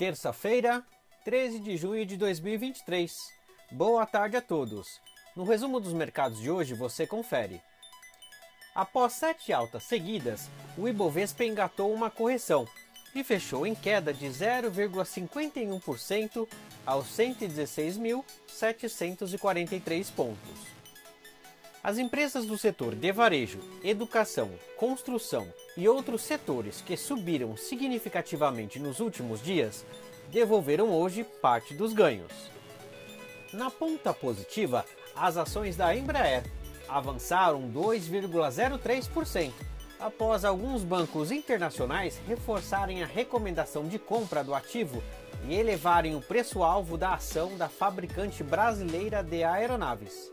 Terça-feira, 13 de junho de 2023. Boa tarde a todos. No resumo dos mercados de hoje você confere. Após sete altas seguidas, o Ibovespa engatou uma correção e fechou em queda de 0,51% aos 116.743 pontos. As empresas do setor de varejo, educação, construção e outros setores que subiram significativamente nos últimos dias devolveram hoje parte dos ganhos. Na ponta positiva, as ações da Embraer avançaram 2,03% após alguns bancos internacionais reforçarem a recomendação de compra do ativo e elevarem o preço-alvo da ação da fabricante brasileira de aeronaves.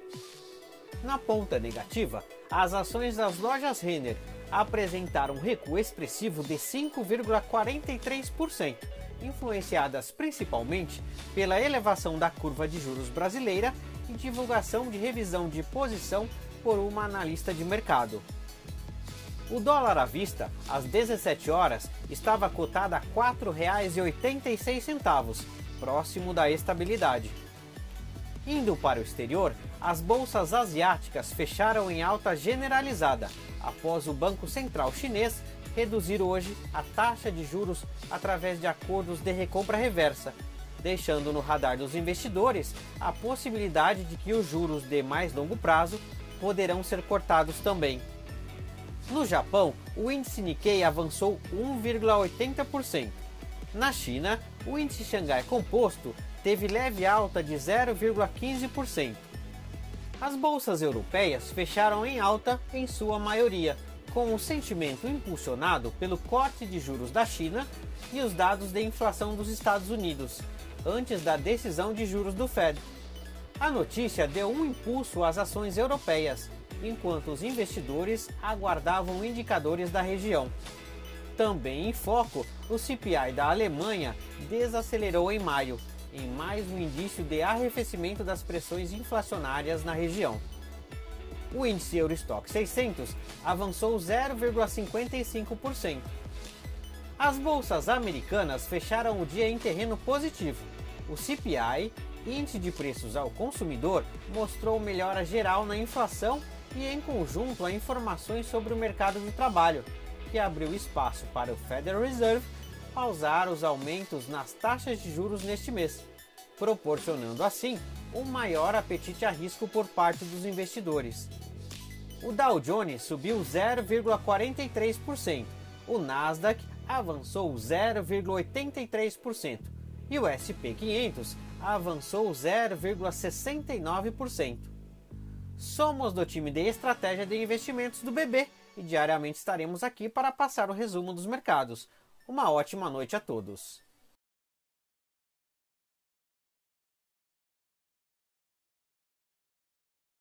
Na ponta negativa, as ações das lojas Renner apresentaram um recuo expressivo de 5,43%, influenciadas principalmente pela elevação da curva de juros brasileira e divulgação de revisão de posição por uma analista de mercado. O dólar à vista, às 17 horas, estava cotado a R$ 4,86, próximo da estabilidade. Indo para o exterior, as bolsas asiáticas fecharam em alta generalizada após o Banco Central Chinês reduzir hoje a taxa de juros através de acordos de recompra reversa, deixando no radar dos investidores a possibilidade de que os juros de mais longo prazo poderão ser cortados também. No Japão, o índice Nikkei avançou 1,80%. Na China, o índice Xangai Composto teve leve alta de 0,15%. As bolsas europeias fecharam em alta em sua maioria, com o sentimento impulsionado pelo corte de juros da China e os dados de inflação dos Estados Unidos, antes da decisão de juros do Fed. A notícia deu um impulso às ações europeias, enquanto os investidores aguardavam indicadores da região. Também em foco, o CPI da Alemanha desacelerou em maio, em mais um indício de arrefecimento das pressões inflacionárias na região. O índice Eurostock 600 avançou 0,55%. As bolsas americanas fecharam o dia em terreno positivo. O CPI, índice de preços ao consumidor, mostrou melhora geral na inflação e, em conjunto, a informações sobre o mercado de trabalho, que abriu espaço para o Federal Reserve pausar os aumentos nas taxas de juros neste mês, proporcionando assim um maior apetite a risco por parte dos investidores. O Dow Jones subiu 0,43%, o Nasdaq avançou 0,83% e o SP 500 avançou 0,69%. Somos do time de estratégia de investimentos do BB e diariamente estaremos aqui para passar o resumo dos mercados. Uma ótima noite a todos.